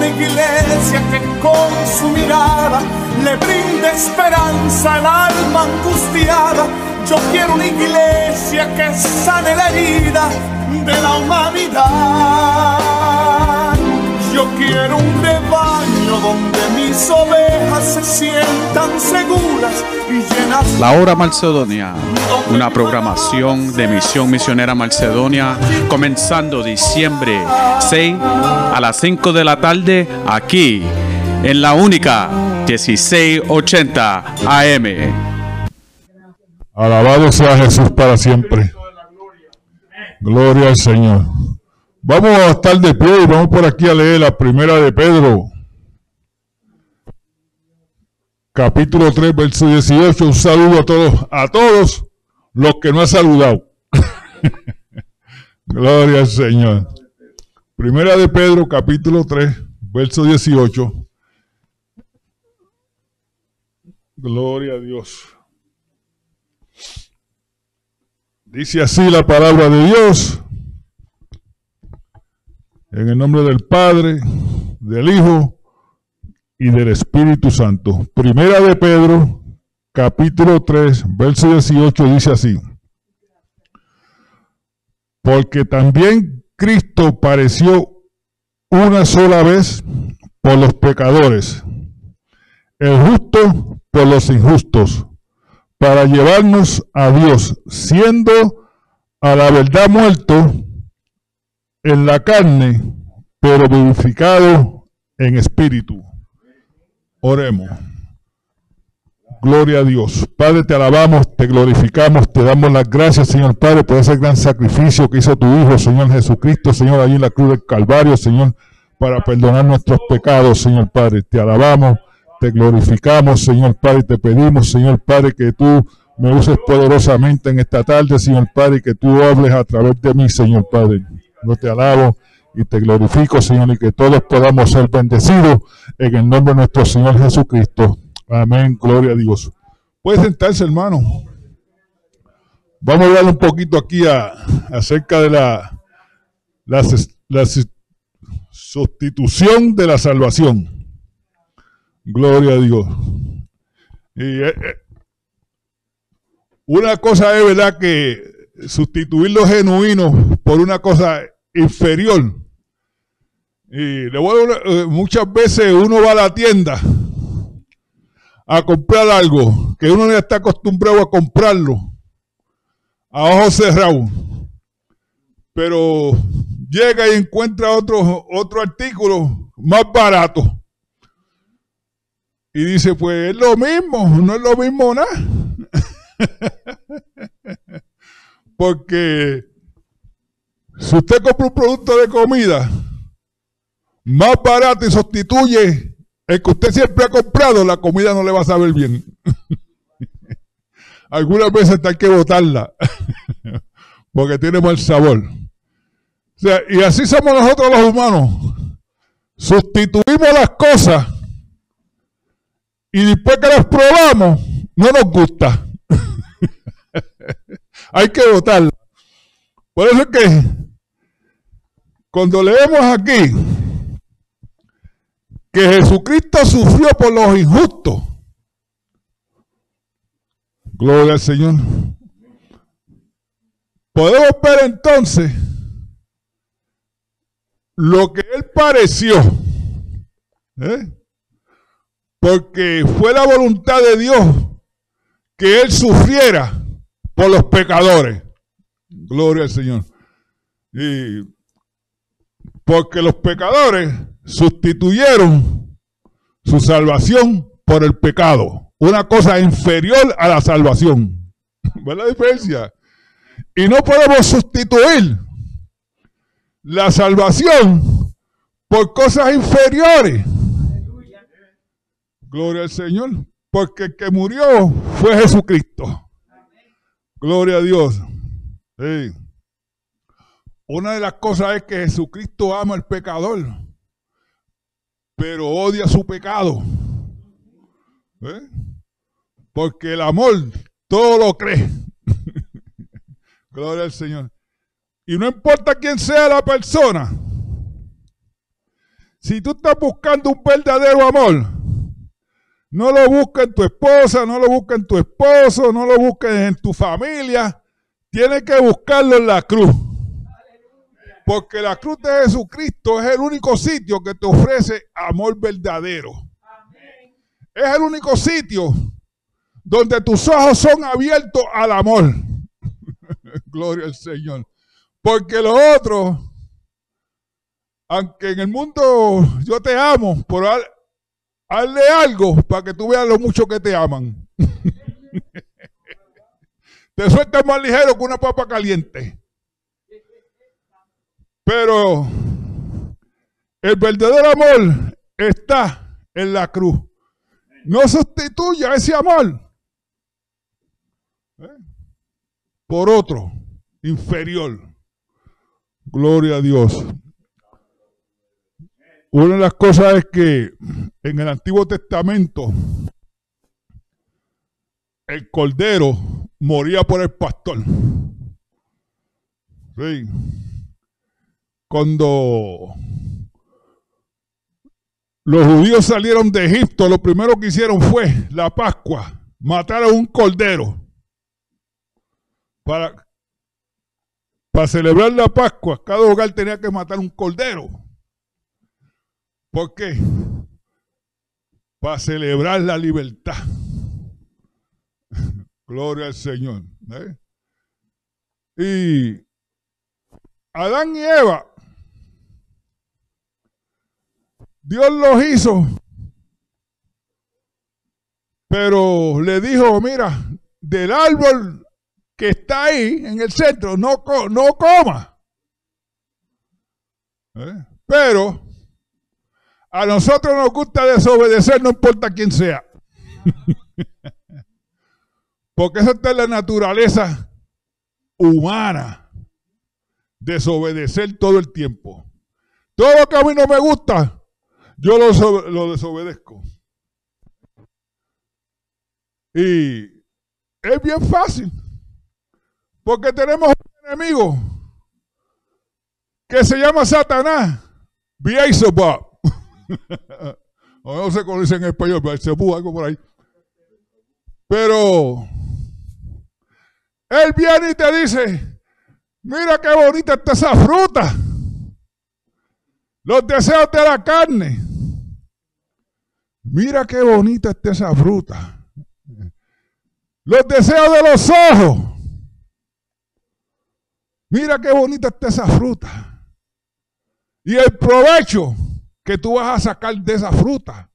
Una iglesia que con su mirada le brinde esperanza al alma angustiada. Yo quiero una iglesia que sane la herida de la humanidad. Yo quiero un rebaño donde mis ovejas se sientan seguras y llenas. La Hora Macedonia, una programación de Misión Misionera Macedonia, comenzando diciembre 6 a las 5 de la tarde aquí en la única 1680 AM. Alabado sea Jesús para siempre. Gloria al Señor. Vamos a estar de pie y vamos por aquí a leer la primera de Pedro. Capítulo 3, verso 18. Un saludo a todos, a todos los que no han saludado. Gloria al Señor. Primera de Pedro, capítulo 3, verso 18. Gloria a Dios. Dice así la palabra de Dios. En el nombre del Padre, del Hijo y del Espíritu Santo. Primera de Pedro, capítulo 3, verso 18 dice así. Porque también Cristo pareció una sola vez por los pecadores, el justo por los injustos, para llevarnos a Dios, siendo a la verdad muerto en la carne, pero vivificado en espíritu. Oremos. Gloria a Dios. Padre, te alabamos, te glorificamos, te damos las gracias, Señor Padre, por ese gran sacrificio que hizo tu Hijo, Señor Jesucristo, Señor, allí en la cruz del Calvario, Señor, para perdonar nuestros pecados, Señor Padre. Te alabamos, te glorificamos, Señor Padre, te pedimos, Señor Padre, que tú me uses poderosamente en esta tarde, Señor Padre, que tú hables a través de mí, Señor Padre. Yo te alabo y te glorifico, Señor, y que todos podamos ser bendecidos en el nombre de nuestro Señor Jesucristo. Amén, gloria a Dios. Puede sentarse, hermano. Vamos a hablar un poquito aquí acerca de la, sustitución de la salvación. Gloria a Dios. Y, eh, eh, una cosa es verdad que sustituir lo genuino por una cosa inferior. Y le voy a, eh, muchas veces uno va a la tienda a comprar algo que uno ya está acostumbrado a comprarlo a ojos cerrados. Pero llega y encuentra otro, otro artículo más barato. Y dice, pues es lo mismo, no es lo mismo nada. Porque si usted compra un producto de comida más barato y sustituye el que usted siempre ha comprado, la comida no le va a saber bien. Algunas veces hay que botarla porque tiene mal sabor. y así somos nosotros los humanos. Sustituimos las cosas y después que las probamos, no nos gusta. hay que votarla. Por eso es que cuando leemos aquí que Jesucristo sufrió por los injustos, gloria al Señor, podemos ver entonces lo que Él pareció, ¿eh? porque fue la voluntad de Dios que Él sufriera por los pecadores. Gloria al Señor. Y porque los pecadores sustituyeron su salvación por el pecado. Una cosa inferior a la salvación. ¿Ves la diferencia? Y no podemos sustituir la salvación por cosas inferiores. Gloria al Señor. Porque el que murió fue Jesucristo. Gloria a Dios. Una de las cosas es que Jesucristo ama al pecador, pero odia su pecado. ¿Eh? Porque el amor todo lo cree. Gloria al Señor. Y no importa quién sea la persona. Si tú estás buscando un verdadero amor, no lo busques en tu esposa, no lo busques en tu esposo, no lo busques en tu familia. Tienes que buscarlo en la cruz. Porque la cruz de Jesucristo es el único sitio que te ofrece amor verdadero. Es el único sitio donde tus ojos son abiertos al amor. Gloria al Señor. Porque lo otro, aunque en el mundo yo te amo, por hazle algo para que tú veas lo mucho que te aman. te sueltas más ligero que una papa caliente. Pero el verdadero amor está en la cruz. No sustituya ese amor ¿eh? por otro inferior. Gloria a Dios. Una de las cosas es que en el Antiguo Testamento el cordero moría por el pastor. Sí. Cuando los judíos salieron de Egipto, lo primero que hicieron fue la Pascua, matar a un cordero para para celebrar la Pascua, cada hogar tenía que matar un cordero. ¿Por qué? Para celebrar la libertad. Gloria al Señor. ¿eh? Y Adán y Eva, Dios los hizo, pero le dijo, mira, del árbol que está ahí en el centro no, no coma. ¿Eh? Pero a nosotros nos gusta desobedecer, no importa quién sea. Porque eso está en la naturaleza humana. Desobedecer todo el tiempo. Todo lo que a mí no me gusta, yo lo, lo desobedezco. Y es bien fácil. Porque tenemos un enemigo que se llama Satanás. Beelzebub. no sé cómo dice en español, Beelzebub, algo por ahí. Pero él viene y te dice, mira qué bonita está esa fruta. Los deseos de la carne. Mira qué bonita está esa fruta. Los deseos de los ojos. Mira qué bonita está esa fruta. Y el provecho que tú vas a sacar de esa fruta.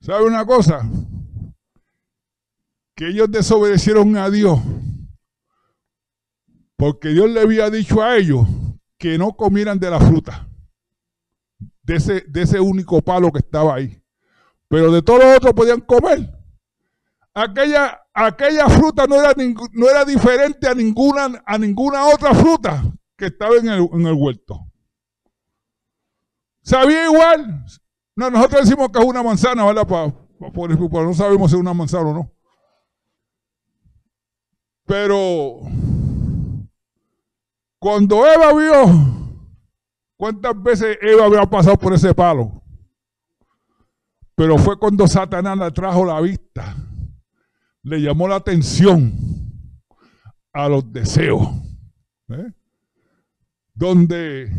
¿Sabe una cosa? Que ellos desobedecieron a Dios. Porque Dios le había dicho a ellos que no comieran de la fruta. De ese, de ese único palo que estaba ahí. Pero de todo lo otro podían comer. Aquella aquella fruta no era, no era diferente a ninguna, a ninguna otra fruta que estaba en el, en el huerto. Sabía igual. No, nosotros decimos que es una manzana, ¿verdad? Para, no sabemos si es una manzana o no. Pero cuando Eva vio cuántas veces Eva había pasado por ese palo, pero fue cuando Satanás le trajo la vista le llamó la atención a los deseos. ¿eh? Donde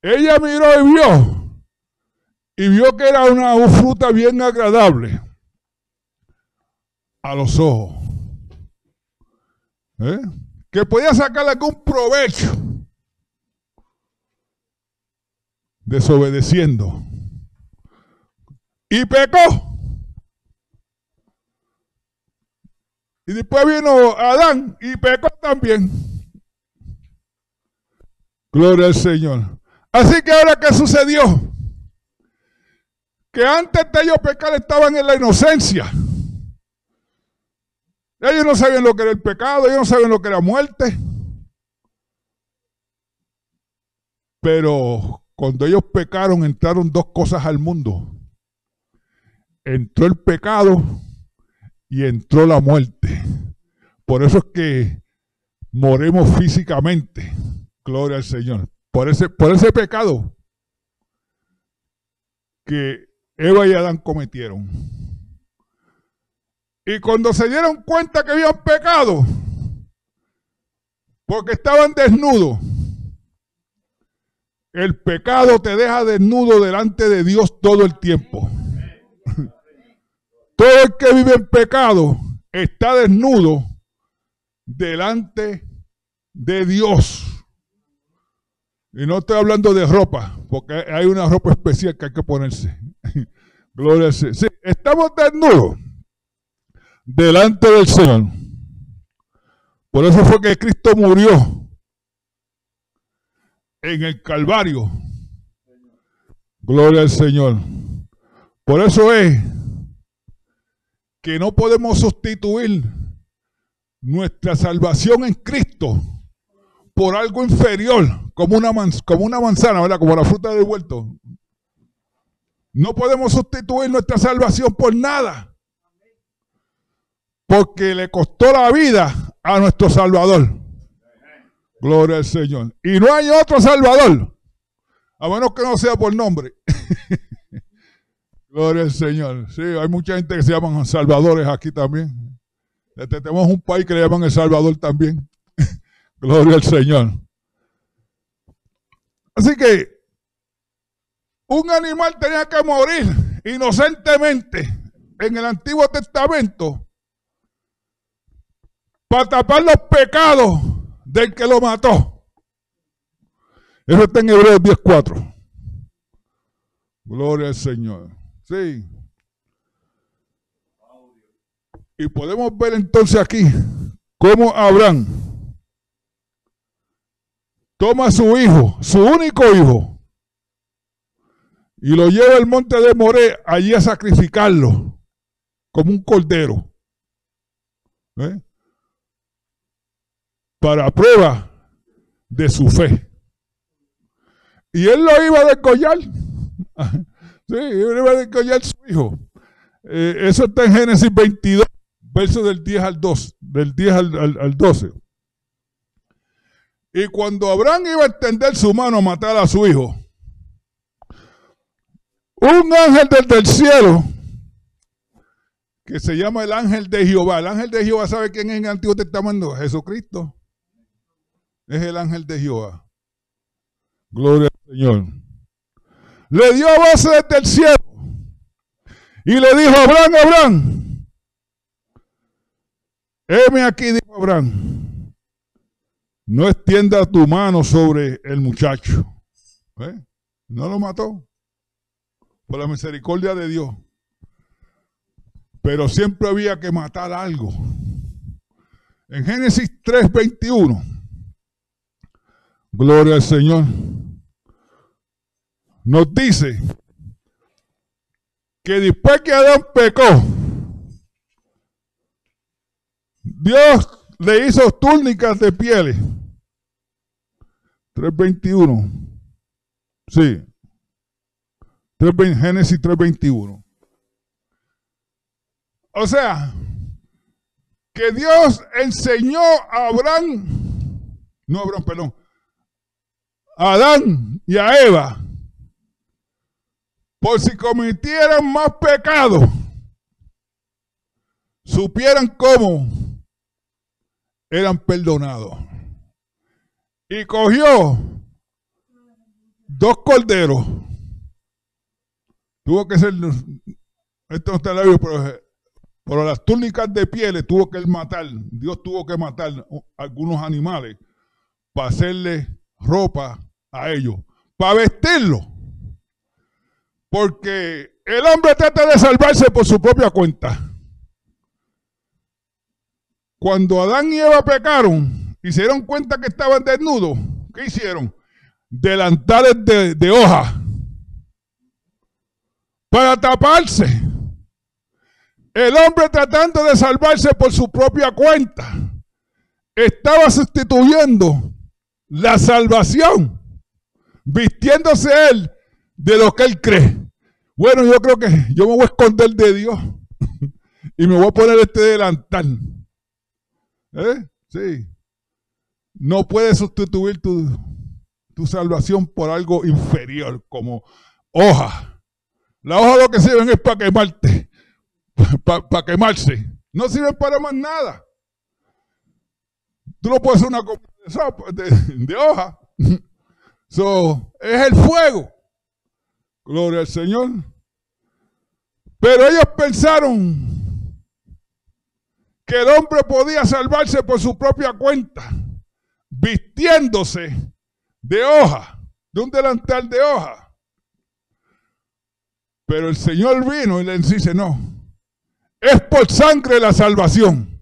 ella miró y vio, y vio que era una fruta bien agradable a los ojos. ¿eh? Que podía sacarle algún provecho desobedeciendo. Y pecó. Y después vino Adán y pecó también. Gloria al Señor. Así que ahora, ¿qué sucedió? Que antes de ellos pecar estaban en la inocencia. Ellos no sabían lo que era el pecado, ellos no sabían lo que era muerte. Pero cuando ellos pecaron, entraron dos cosas al mundo. Entró el pecado y entró la muerte. Por eso es que moremos físicamente. Gloria al Señor. Por ese, por ese pecado que Eva y Adán cometieron. Y cuando se dieron cuenta que habían pecado, porque estaban desnudos, el pecado te deja desnudo delante de Dios todo el tiempo. Todo el que vive en pecado está desnudo delante de Dios. Y no estoy hablando de ropa, porque hay una ropa especial que hay que ponerse. Gloria a Dios. Sí, estamos desnudos delante del Señor. Por eso fue que Cristo murió en el Calvario. Gloria al Señor. Por eso es que no podemos sustituir nuestra salvación en Cristo por algo inferior, como una, como una manzana, ¿verdad? Como la fruta del huerto. No podemos sustituir nuestra salvación por nada. Porque le costó la vida a nuestro Salvador. Gloria al Señor. Y no hay otro Salvador. A menos que no sea por nombre. Gloria al Señor. Sí, hay mucha gente que se llaman salvadores aquí también. Este, tenemos un país que le llaman El Salvador también. Gloria al Señor. Así que un animal tenía que morir inocentemente en el Antiguo Testamento para tapar los pecados del que lo mató. Eso está en Hebreos 10.4. Gloria al Señor. Sí. Y podemos ver entonces aquí cómo Abraham toma a su hijo, su único hijo, y lo lleva al monte de Moré allí a sacrificarlo como un cordero. ¿eh? Para prueba de su fe. Y él lo iba a descollar. Sí, iba a descollar su hijo. Eh, eso está en Génesis 22, verso del 10 al 2, del 10 al, al 12. Y cuando Abraham iba a extender su mano a matar a su hijo, un ángel desde el cielo, que se llama el ángel de Jehová. El ángel de Jehová, ¿sabe quién es en el Antiguo Testamento? Jesucristo. Es el ángel de Jehová. Gloria al Señor le dio voz desde el cielo y le dijo, Abraham, Abraham, heme aquí, dijo Abraham, no extienda tu mano sobre el muchacho. ¿Eh? No lo mató por la misericordia de Dios. Pero siempre había que matar algo. En Génesis 3:21, gloria al Señor nos dice que después que Adán pecó, Dios le hizo túnicas de pieles. 3.21. Sí. Génesis 3.21. O sea, que Dios enseñó a Abraham, no Abraham, perdón, a Adán y a Eva por si cometieran más pecados, supieran cómo eran perdonados. Y cogió dos corderos. Tuvo que ser, esto no está en pero, pero las túnicas de pieles tuvo que matar. Dios tuvo que matar algunos animales para hacerle ropa a ellos, para vestirlos. Porque el hombre trata de salvarse por su propia cuenta. Cuando Adán y Eva pecaron y se dieron cuenta que estaban desnudos, ¿qué hicieron? delantales de, de hoja para taparse. El hombre tratando de salvarse por su propia cuenta estaba sustituyendo la salvación, vistiéndose él de lo que él cree. Bueno, yo creo que yo me voy a esconder de Dios y me voy a poner este delantal. ¿Eh? Sí. No puedes sustituir tu, tu salvación por algo inferior, como hoja. La hoja lo que sirven es para quemarte, para quemarse. No sirven para más nada. Tú no puedes hacer una de, de, hoja. So, es el fuego. Gloria al Señor. Pero ellos pensaron que el hombre podía salvarse por su propia cuenta, vistiéndose de hoja, de un delantal de hoja. Pero el Señor vino y le dice, no, es por sangre la salvación.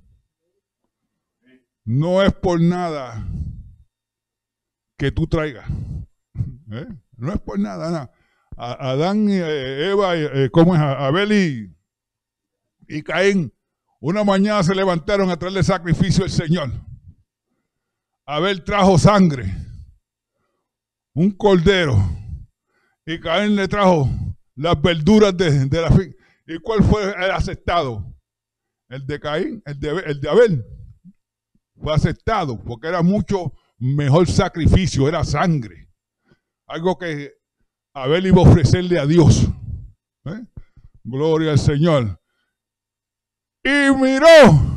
No es por nada que tú traigas. ¿Eh? No es por nada, nada. Adán y eh, Eva, eh, ¿cómo es? Abel y, Caín, una mañana se levantaron a traerle sacrificio al Señor. Abel trajo sangre, un cordero, y Caín le trajo las verduras de, la fin. ¿Y cuál fue el aceptado? El de Caín, el de, el de Abel fue aceptado porque era mucho mejor sacrificio, era sangre. Algo que Abel iba a ofrecerle a Dios. ¿eh? Gloria al Señor. Y miró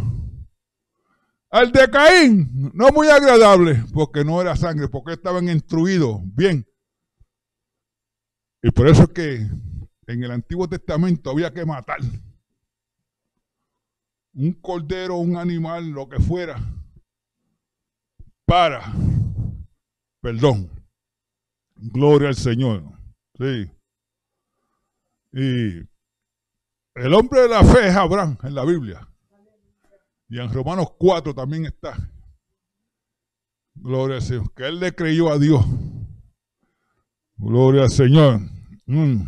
al de Caín, no muy agradable, porque no era sangre, porque estaban instruidos bien. Y por eso es que en el Antiguo Testamento había que matar un cordero, un animal, lo que fuera, para perdón. Gloria al Señor. Sí. Y el hombre de la fe es Abraham en la Biblia. Y en Romanos 4 también está. Gloria al Señor. Que él le creyó a Dios. Gloria al Señor. Mm.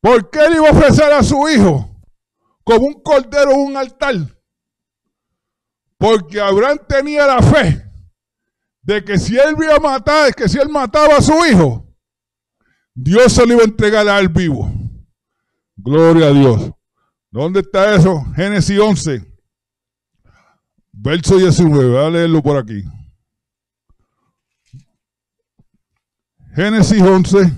¿Por qué él iba a ofrecer a su hijo como un cordero un altar? Porque Abraham tenía la fe de que si él iba a matar, que si él mataba a su hijo, Dios se lo iba a entregar a él vivo. Gloria a Dios. ¿Dónde está eso? Génesis 11, verso 19. Voy a leerlo por aquí. Génesis 11,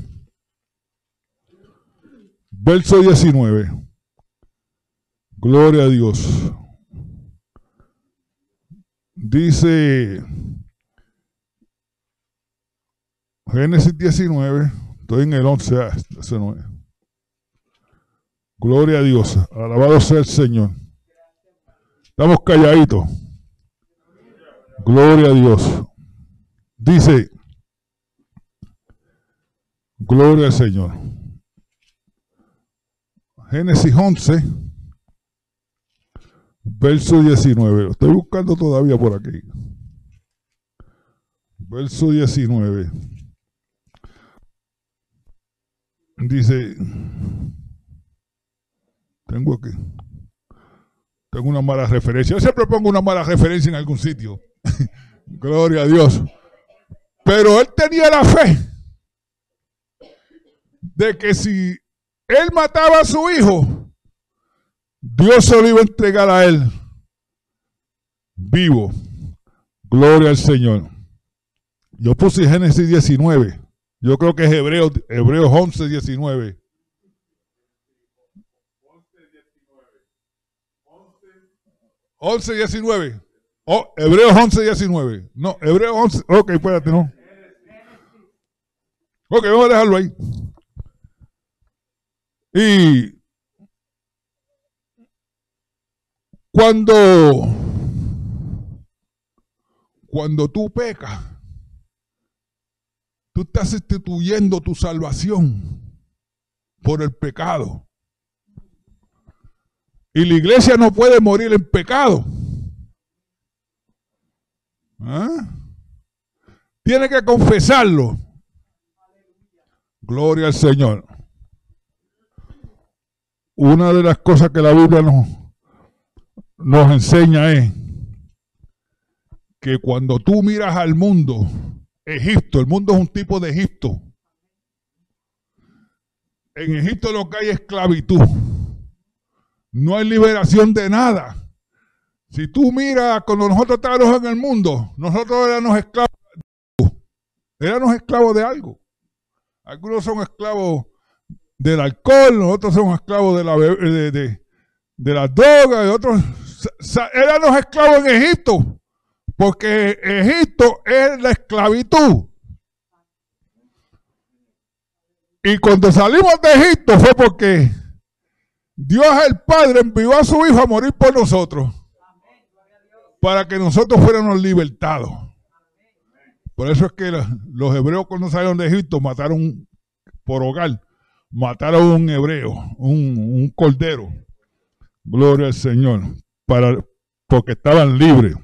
verso 19. Gloria a Dios. Dice Génesis 19, estoy en el 11, ah, Gloria a Dios, alabado sea el Señor. Estamos calladitos. Gloria a Dios. Dice, Gloria al Señor. Génesis 11, Verso 19. Lo estoy buscando todavía por aquí. Verso 19. Dice, tengo aquí, tengo una mala referencia. Yo siempre pongo una mala referencia en algún sitio. Gloria a Dios. Pero él tenía la fe de que si él mataba a su hijo, Dios se lo iba a entregar a él vivo. Gloria al Señor. Yo puse Génesis 19. Yo creo que es Hebreos, Hebreos 11, 19. 11, 19. Oh, Hebreos 11, 19. No, Hebreos 11. Ok, espérate, no. Ok, vamos a dejarlo ahí. Y Cuando, cuando tú pecas, tú estás sustituyendo tu salvación por el pecado. Y la iglesia no puede morir en pecado. ¿Ah? Tiene que confesarlo. Gloria al Señor. Una de las cosas que la Biblia nos, nos enseña es que cuando tú miras al mundo, Egipto, el mundo es un tipo de Egipto. En Egipto lo que hay es esclavitud. No hay liberación de nada. Si tú miras cuando nosotros estábamos en el mundo, nosotros éramos esclavos. Éramos esclavos de algo. Algunos son esclavos del alcohol, otros son esclavos de la, de, de, de las drogas, otros éramos esclavos en Egipto, porque Egipto es la esclavitud. Y cuando salimos de Egipto fue porque Dios el Padre envió a su Hijo a morir por nosotros, para que nosotros fuéramos libertados. Por eso es que los hebreos cuando salieron de Egipto mataron por hogar, mataron a un hebreo, un, cordero. Gloria al Señor. Para, porque estaban libres.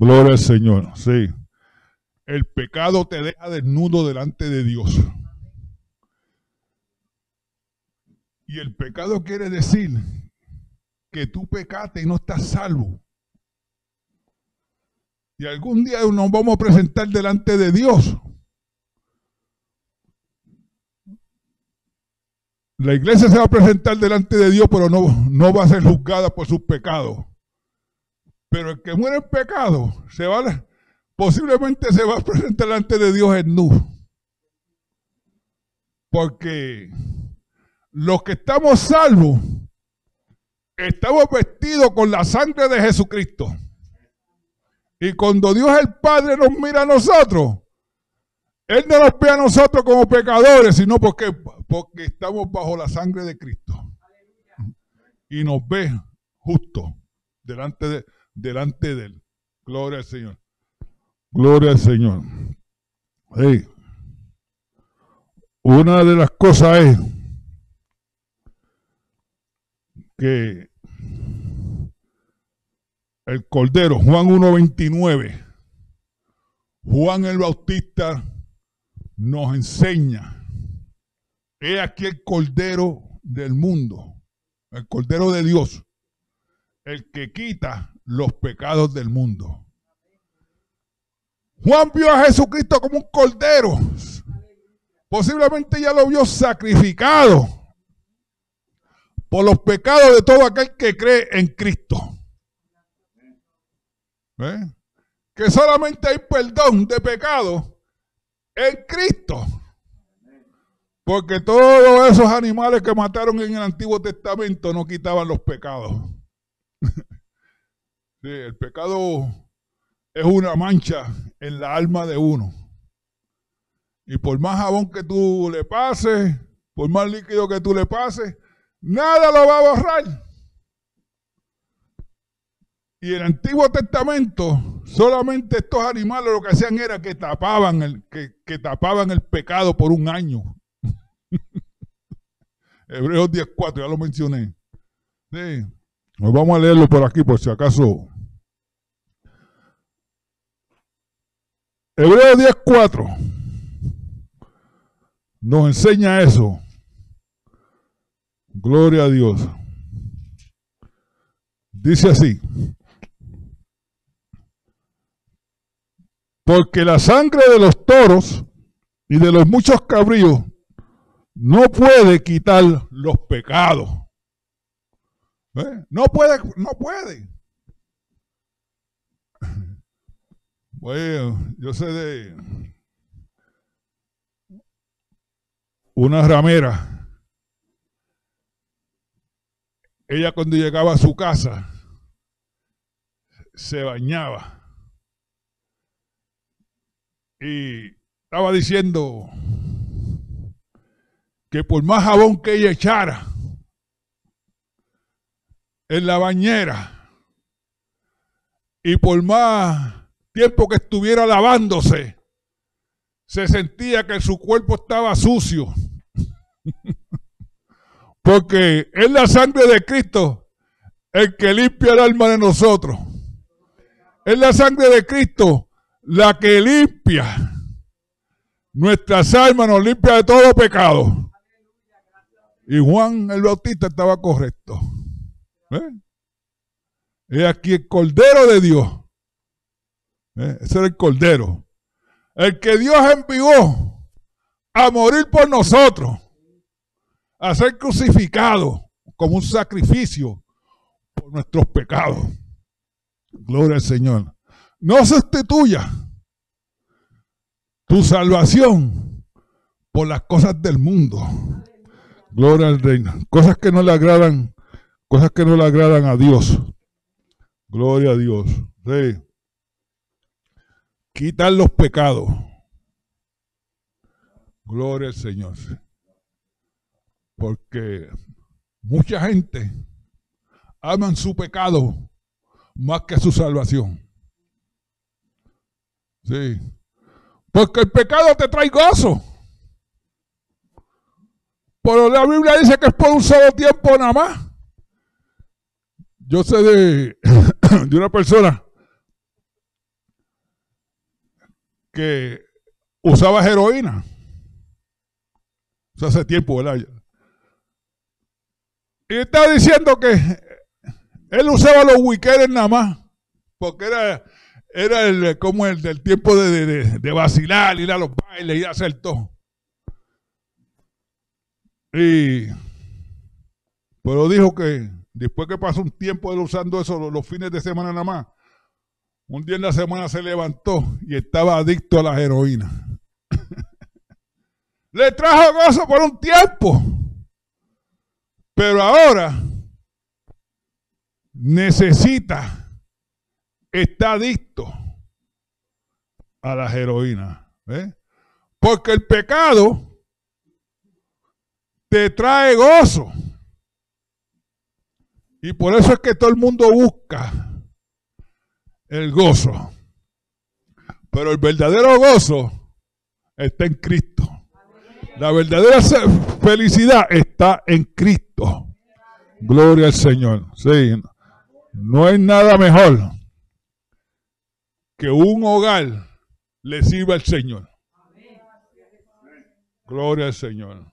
Gloria al Señor. Sí. El pecado te deja desnudo delante de Dios. Y el pecado quiere decir que tú pecaste y no estás salvo. Y algún día nos vamos a presentar delante de Dios. La iglesia se va a presentar delante de Dios, pero no, no va a ser juzgada por sus pecados. Pero el que muere en pecado, se va, posiblemente se va a presentar delante de Dios en nu. Porque los que estamos salvos, estamos vestidos con la sangre de Jesucristo. Y cuando Dios el Padre nos mira a nosotros, Él no nos ve a nosotros como pecadores, sino porque, porque estamos bajo la sangre de Cristo. Y nos ve justo delante de, delante de Él. Gloria al Señor. Gloria al Señor. Una de las cosas es que el Cordero, Juan 1.29, Juan el Bautista nos enseña, he aquí el Cordero del mundo, el Cordero de Dios, el que quita los pecados del mundo. Juan vio a Jesucristo como un Cordero, posiblemente ya lo vio sacrificado por los pecados de todo aquel que cree en Cristo. ¿Eh? Que solamente hay perdón de pecado en Cristo. Porque todos esos animales que mataron en el Antiguo Testamento no quitaban los pecados. El pecado es una mancha en la alma de uno. Y por más jabón que tú le pases, por más líquido que tú le pases, nada lo va a borrar. Y el Antiguo Testamento, solamente estos animales lo que hacían era que tapaban el, que, tapaban el pecado por un año. Hebreos 10.4, ya lo mencioné. Sí. Nos vamos a leerlo por aquí, por si acaso. Hebreos 10.4 nos enseña eso. Gloria a Dios. Dice así. Porque la sangre de los toros y de los muchos cabríos no puede quitar los pecados. ¿Eh? No puede, no puede. Bueno, yo sé de una ramera. Ella cuando llegaba a su casa se bañaba y estaba diciendo que por más jabón que ella echara en la bañera y por más tiempo que estuviera lavándose, se sentía que su cuerpo estaba sucio. Porque es la sangre de Cristo el que limpia el alma de nosotros. Es la sangre de Cristo la que limpia nuestras almas, nos limpia de todo pecado. Y Juan el Bautista estaba correcto. ¿Eh? Es aquí el Cordero de Dios. ¿Eh? Ese era el Cordero. El que Dios envió a morir por nosotros, a ser crucificado como un sacrificio por nuestros pecados. Gloria al Señor. No sustituya tu salvación por las cosas del mundo. Gloria al Reino. Cosas que no le agradan, cosas que no le agradan a Dios. Gloria a Dios. Sí. Quitar los pecados. Gloria al Señor. Porque mucha gente aman su pecado más que su salvación. Sí. Porque el pecado te trae gozo. Pero la Biblia dice que es por un solo tiempo nada más. Yo sé de, de una persona que usaba heroína. hace tiempo, ¿verdad? Y estaba diciendo que él usaba los weekends nada más. Porque era era el, como el del tiempo de, vacilar, ir a los bailes, y hacer todo. Y, pero dijo que después que pasó un tiempo de usando eso los, fines de semana nada más, un día en la semana se levantó y estaba adicto a la heroína. Le trajo gozo por un tiempo. Pero ahora necesita está adicto a las heroínas. Porque el pecado te trae gozo. Y por eso es que todo el mundo busca el gozo. Pero el verdadero gozo está en Cristo. La verdadera felicidad está en Cristo. Gloria al Señor. Sí. No hay nada mejor que un hogar le sirva al Señor. Gloria al Señor.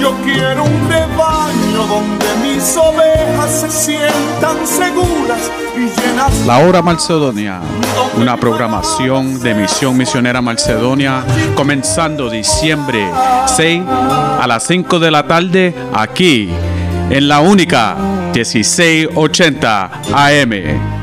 Yo quiero un rebaño donde mis ovejas se sientan seguras y llenas. La hora Macedonia, una programación de Misión Misionera Macedonia, comenzando diciembre 6 a las 5 de la tarde aquí en la única 1680 AM.